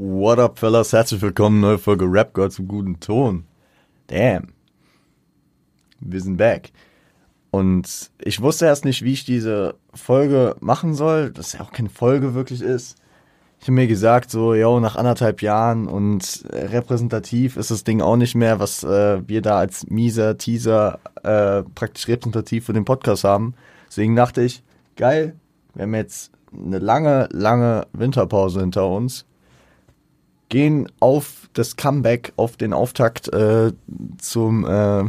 What up, fellas? Herzlich willkommen, neue Folge Rap Girl zum guten Ton. Damn. Wir sind back. Und ich wusste erst nicht, wie ich diese Folge machen soll, dass ja auch keine Folge wirklich ist. Ich habe mir gesagt, so, yo, nach anderthalb Jahren und repräsentativ ist das Ding auch nicht mehr, was äh, wir da als mieser Teaser äh, praktisch repräsentativ für den Podcast haben. Deswegen dachte ich, geil, wir haben jetzt eine lange, lange Winterpause hinter uns gehen auf das Comeback, auf den Auftakt äh, zum, äh,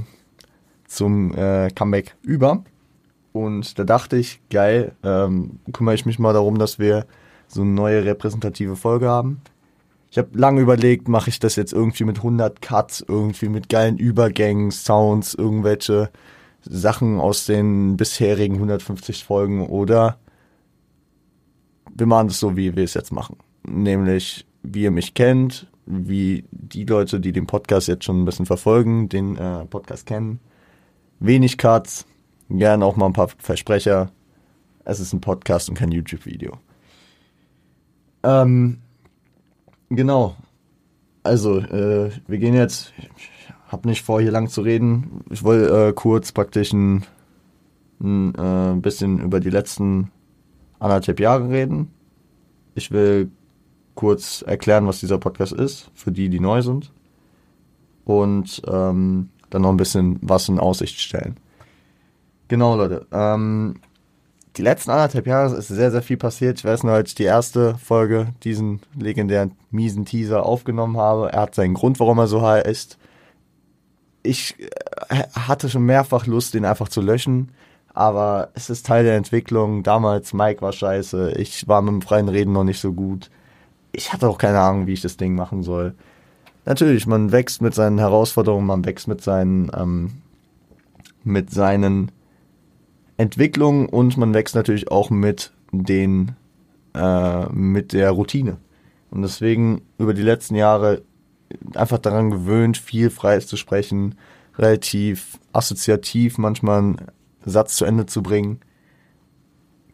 zum äh, Comeback über. Und da dachte ich, geil, ähm, kümmere ich mich mal darum, dass wir so eine neue repräsentative Folge haben. Ich habe lange überlegt, mache ich das jetzt irgendwie mit 100 Cuts, irgendwie mit geilen Übergängen, Sounds, irgendwelche Sachen aus den bisherigen 150 Folgen oder wir machen das so, wie wir es jetzt machen. Nämlich wie ihr mich kennt, wie die Leute, die den Podcast jetzt schon ein bisschen verfolgen, den äh, Podcast kennen. Wenig Cuts, gern auch mal ein paar Versprecher. Es ist ein Podcast und kein YouTube-Video. Ähm, genau. Also, äh, wir gehen jetzt. Ich habe nicht vor, hier lang zu reden. Ich wollte äh, kurz praktisch ein, ein äh, bisschen über die letzten anderthalb Jahre reden. Ich will kurz erklären, was dieser Podcast ist, für die, die neu sind. Und ähm, dann noch ein bisschen was in Aussicht stellen. Genau, Leute. Ähm, die letzten anderthalb Jahre ist sehr, sehr viel passiert. Ich weiß nur, als ich die erste Folge, diesen legendären miesen Teaser aufgenommen habe. Er hat seinen Grund, warum er so heißt. Ich äh, hatte schon mehrfach Lust, den einfach zu löschen. Aber es ist Teil der Entwicklung. Damals Mike war scheiße. Ich war mit dem freien Reden noch nicht so gut ich hatte auch keine Ahnung, wie ich das Ding machen soll. Natürlich, man wächst mit seinen Herausforderungen, man wächst mit seinen, ähm, mit seinen Entwicklungen und man wächst natürlich auch mit den, äh, mit der Routine. Und deswegen über die letzten Jahre einfach daran gewöhnt, viel Freies zu sprechen, relativ assoziativ manchmal einen Satz zu Ende zu bringen.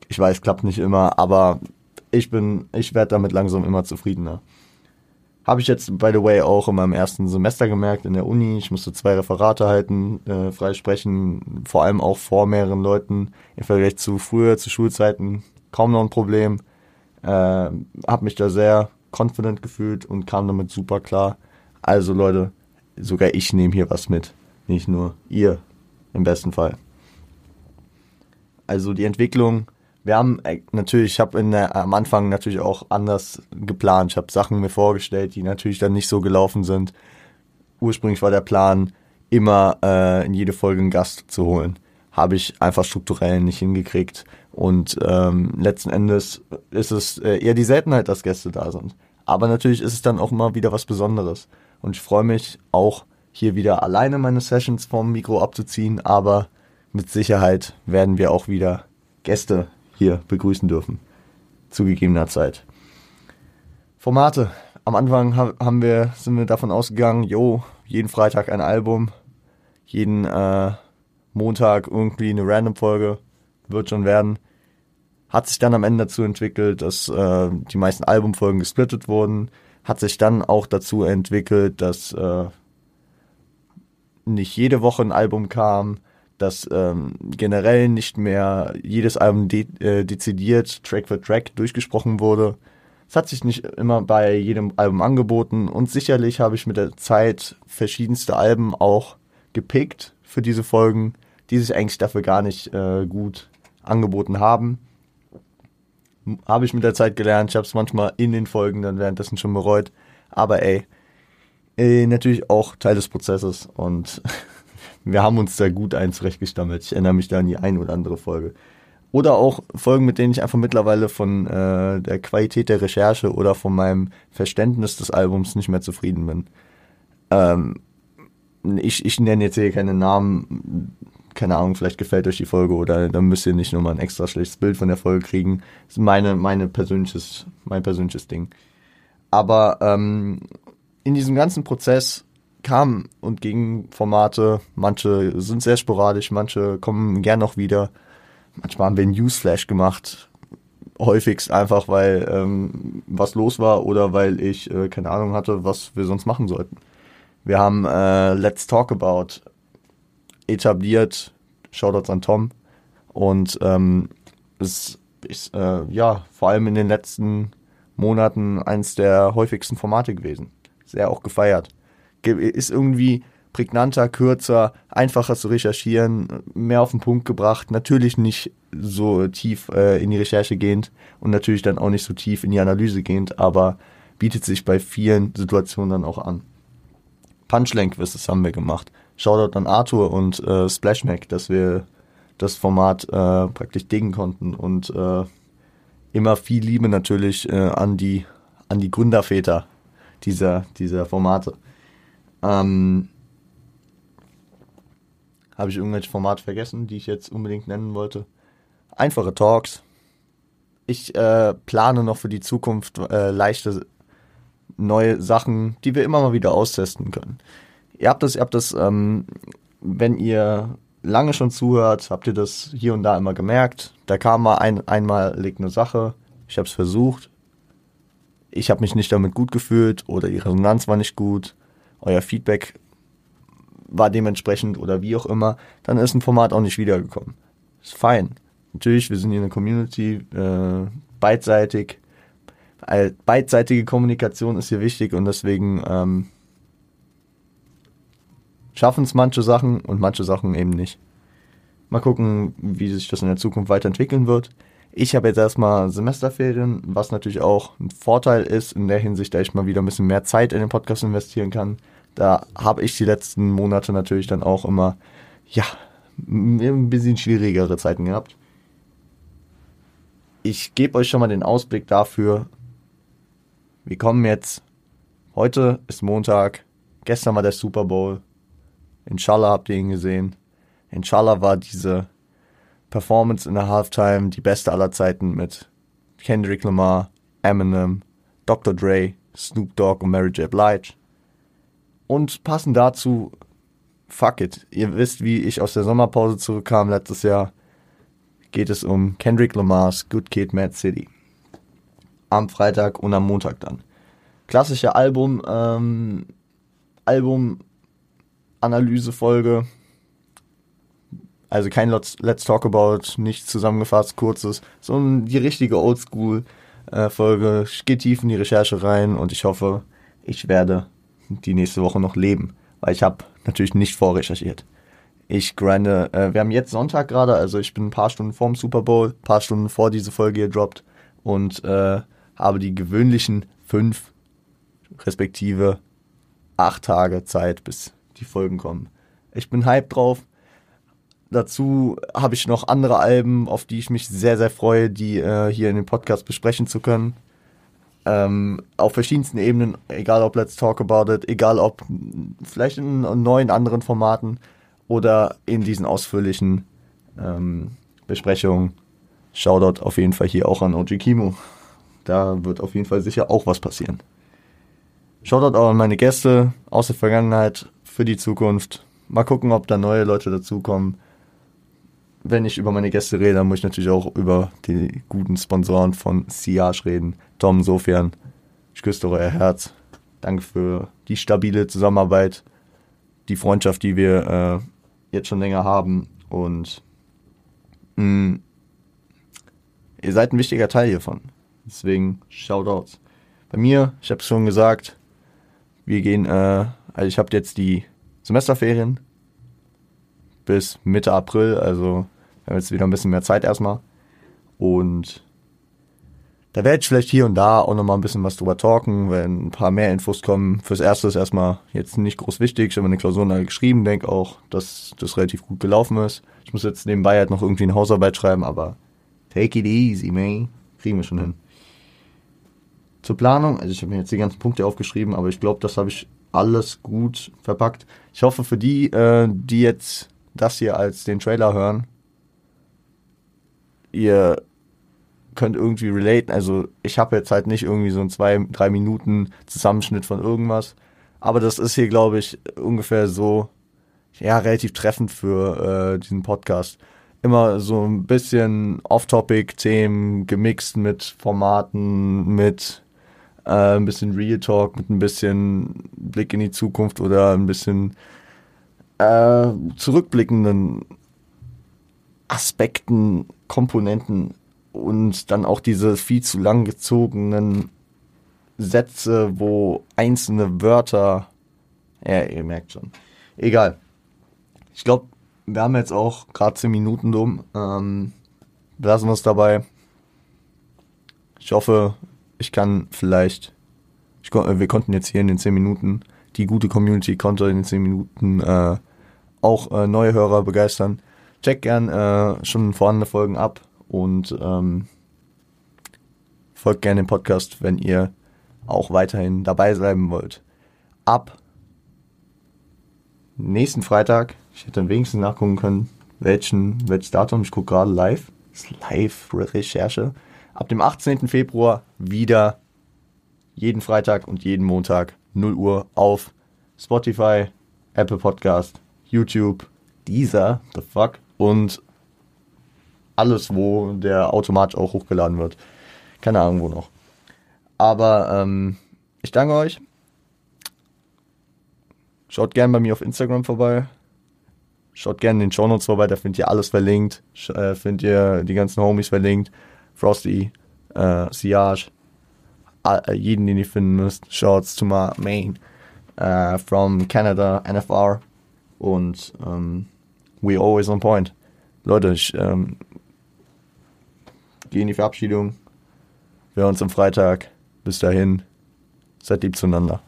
Ich weiß, klappt nicht immer, aber ich bin, ich werde damit langsam immer zufriedener. Habe ich jetzt, by the way, auch in meinem ersten Semester gemerkt in der Uni. Ich musste zwei Referate halten, äh, frei vor allem auch vor mehreren Leuten. Im Vergleich zu früher, zu Schulzeiten, kaum noch ein Problem. Äh, habe mich da sehr confident gefühlt und kam damit super klar. Also Leute, sogar ich nehme hier was mit. Nicht nur ihr, im besten Fall. Also die Entwicklung wir haben äh, natürlich, ich habe am Anfang natürlich auch anders geplant. Ich habe Sachen mir vorgestellt, die natürlich dann nicht so gelaufen sind. Ursprünglich war der Plan, immer äh, in jede Folge einen Gast zu holen. Habe ich einfach strukturell nicht hingekriegt. Und ähm, letzten Endes ist es äh, eher die Seltenheit, dass Gäste da sind. Aber natürlich ist es dann auch immer wieder was Besonderes. Und ich freue mich auch hier wieder alleine meine Sessions vom Mikro abzuziehen, aber mit Sicherheit werden wir auch wieder Gäste hier begrüßen dürfen. Zu gegebener Zeit. Formate. Am Anfang haben wir, sind wir davon ausgegangen, jo, jeden Freitag ein Album, jeden äh, Montag irgendwie eine Random-Folge, wird schon werden. Hat sich dann am Ende dazu entwickelt, dass äh, die meisten Albumfolgen gesplittet wurden. Hat sich dann auch dazu entwickelt, dass äh, nicht jede Woche ein Album kam, dass ähm, generell nicht mehr jedes Album de äh, dezidiert Track für Track durchgesprochen wurde. Es hat sich nicht immer bei jedem Album angeboten und sicherlich habe ich mit der Zeit verschiedenste Alben auch gepickt für diese Folgen, die sich eigentlich dafür gar nicht äh, gut angeboten haben. Habe ich mit der Zeit gelernt, ich habe es manchmal in den Folgen dann währenddessen schon bereut, aber ey, äh, natürlich auch Teil des Prozesses und wir haben uns da gut ein zurechtgestammelt. Ich erinnere mich da an die ein oder andere Folge. Oder auch Folgen, mit denen ich einfach mittlerweile von äh, der Qualität der Recherche oder von meinem Verständnis des Albums nicht mehr zufrieden bin. Ähm, ich, ich nenne jetzt hier keine Namen, keine Ahnung, vielleicht gefällt euch die Folge oder dann müsst ihr nicht nochmal ein extra schlechtes Bild von der Folge kriegen. Das ist meine, meine persönliches, mein persönliches Ding. Aber ähm, in diesem ganzen Prozess kamen und gingen Formate. Manche sind sehr sporadisch, manche kommen gern noch wieder. Manchmal haben wir einen Newsflash gemacht. häufigst einfach, weil ähm, was los war oder weil ich äh, keine Ahnung hatte, was wir sonst machen sollten. Wir haben äh, Let's Talk About etabliert, Shoutouts an Tom. Und ähm, es ist äh, ja vor allem in den letzten Monaten eins der häufigsten Formate gewesen. Sehr auch gefeiert. Ist irgendwie prägnanter, kürzer, einfacher zu recherchieren, mehr auf den Punkt gebracht. Natürlich nicht so tief äh, in die Recherche gehend und natürlich dann auch nicht so tief in die Analyse gehend, aber bietet sich bei vielen Situationen dann auch an. Punchline-Quizzes haben wir gemacht. Shoutout an Arthur und äh, Splashmac, dass wir das Format äh, praktisch dingen konnten und äh, immer viel Liebe natürlich äh, an die an die Gründerväter dieser dieser Formate. Ähm, Habe ich irgendwelche Formate vergessen, die ich jetzt unbedingt nennen wollte? Einfache Talks. Ich äh, plane noch für die Zukunft äh, leichte neue Sachen, die wir immer mal wieder austesten können. Ihr habt das, ihr habt das, ähm, wenn ihr lange schon zuhört, habt ihr das hier und da immer gemerkt. Da kam mal ein, einmalig eine Sache, ich habe es versucht, ich habe mich nicht damit gut gefühlt oder die Resonanz war nicht gut, euer Feedback war dementsprechend oder wie auch immer, dann ist ein Format auch nicht wiedergekommen. Ist fein. Natürlich, wir sind hier eine Community, äh, beidseitig. Beidseitige Kommunikation ist hier wichtig und deswegen ähm, schaffen es manche Sachen und manche Sachen eben nicht. Mal gucken, wie sich das in der Zukunft weiterentwickeln wird. Ich habe jetzt erstmal Semesterferien, was natürlich auch ein Vorteil ist in der Hinsicht, da ich mal wieder ein bisschen mehr Zeit in den Podcast investieren kann. Da habe ich die letzten Monate natürlich dann auch immer, ja, ein bisschen schwierigere Zeiten gehabt. Ich gebe euch schon mal den Ausblick dafür. Wir kommen jetzt. Heute ist Montag. Gestern war der Super Bowl. Inshallah habt ihr ihn gesehen. Inshallah war diese Performance in der Halftime die beste aller Zeiten mit Kendrick Lamar, Eminem, Dr. Dre, Snoop Dogg und Mary J. Blige. Und passend dazu, fuck it. Ihr wisst, wie ich aus der Sommerpause zurückkam letztes Jahr. Geht es um Kendrick Lamars Good Kid, Mad City. Am Freitag und am Montag dann. Klassische Album, ähm, Album Analysefolge. Also kein Let's, Let's Talk About, nicht zusammengefasst, kurzes, sondern die richtige Oldschool-Folge. Ich gehe tief in die Recherche rein und ich hoffe, ich werde die nächste Woche noch leben, weil ich habe natürlich nicht vorrecherchiert. Ich grinde, äh, wir haben jetzt Sonntag gerade, also ich bin ein paar Stunden vorm Super Bowl, ein paar Stunden vor diese Folge gedroppt und äh, habe die gewöhnlichen fünf respektive acht Tage Zeit, bis die Folgen kommen. Ich bin hyped drauf. Dazu habe ich noch andere Alben, auf die ich mich sehr, sehr freue, die äh, hier in dem Podcast besprechen zu können. Ähm, auf verschiedensten Ebenen, egal ob Let's Talk About It, egal ob vielleicht in neuen anderen Formaten oder in diesen ausführlichen ähm, Besprechungen. Shoutout auf jeden Fall hier auch an OG Kimo. Da wird auf jeden Fall sicher auch was passieren. Shoutout auch an meine Gäste aus der Vergangenheit, für die Zukunft. Mal gucken, ob da neue Leute dazukommen. Wenn ich über meine Gäste rede, dann muss ich natürlich auch über die guten Sponsoren von Siage reden. Tom, Sofian, ich küsse euer Herz. Danke für die stabile Zusammenarbeit, die Freundschaft, die wir äh, jetzt schon länger haben. Und mh, mm, ihr seid ein wichtiger Teil hiervon. Deswegen Shoutouts. Bei mir, ich habe es schon gesagt, wir gehen äh, also ich habe jetzt die Semesterferien bis Mitte April, also wir haben jetzt wieder ein bisschen mehr Zeit erstmal. Und da werde ich vielleicht hier und da auch nochmal ein bisschen was drüber talken, wenn ein paar mehr Infos kommen. Fürs Erste ist erstmal jetzt nicht groß wichtig. Ich habe eine Klausur geschrieben, denke auch, dass das relativ gut gelaufen ist. Ich muss jetzt nebenbei halt noch irgendwie eine Hausarbeit schreiben, aber take it easy, man. Kriegen wir schon hin. Zur Planung, also ich habe mir jetzt die ganzen Punkte aufgeschrieben, aber ich glaube, das habe ich alles gut verpackt. Ich hoffe für die, äh, die jetzt das hier als den Trailer hören, ihr könnt irgendwie relaten. Also ich habe jetzt halt nicht irgendwie so ein zwei, drei Minuten Zusammenschnitt von irgendwas. Aber das ist hier, glaube ich, ungefähr so, ja, relativ treffend für äh, diesen Podcast. immer so ein bisschen Off-Topic-Themen gemixt mit Formaten, mit äh, ein bisschen Real Talk, mit ein bisschen Blick in die Zukunft oder ein bisschen äh, zurückblickenden Aspekten, Komponenten und dann auch diese viel zu lang gezogenen Sätze, wo einzelne Wörter, ja, ihr merkt schon. Egal. Ich glaube, wir haben jetzt auch gerade 10 Minuten dumm. Ähm, lassen wir es dabei. Ich hoffe, ich kann vielleicht, ich, wir konnten jetzt hier in den 10 Minuten, die gute Community konnte in den 10 Minuten äh, auch äh, neue Hörer begeistern. Check gern äh, schon vorhandene Folgen ab und ähm, folgt gerne dem Podcast, wenn ihr auch weiterhin dabei bleiben wollt. Ab nächsten Freitag, ich hätte dann wenigstens nachgucken können, welchen, welches Datum, ich gucke gerade live, ist Live-Recherche. Ab dem 18. Februar wieder jeden Freitag und jeden Montag 0 Uhr auf Spotify, Apple Podcast, YouTube, Deezer, the fuck, und alles, wo der automatisch auch hochgeladen wird. Keine Ahnung, wo noch. Aber ähm, ich danke euch. Schaut gerne bei mir auf Instagram vorbei. Schaut gerne in den Show Notes vorbei, da findet ihr alles verlinkt. Äh, findet ihr die ganzen Homies verlinkt. Frosty, äh, Siage, äh, jeden, den ihr finden müsst. Shouts to my main uh, from Canada, NFR. Und ähm, we always on point. Leute, ich ähm, gehe in die Verabschiedung. Wir hören uns am Freitag. Bis dahin, seid lieb zueinander.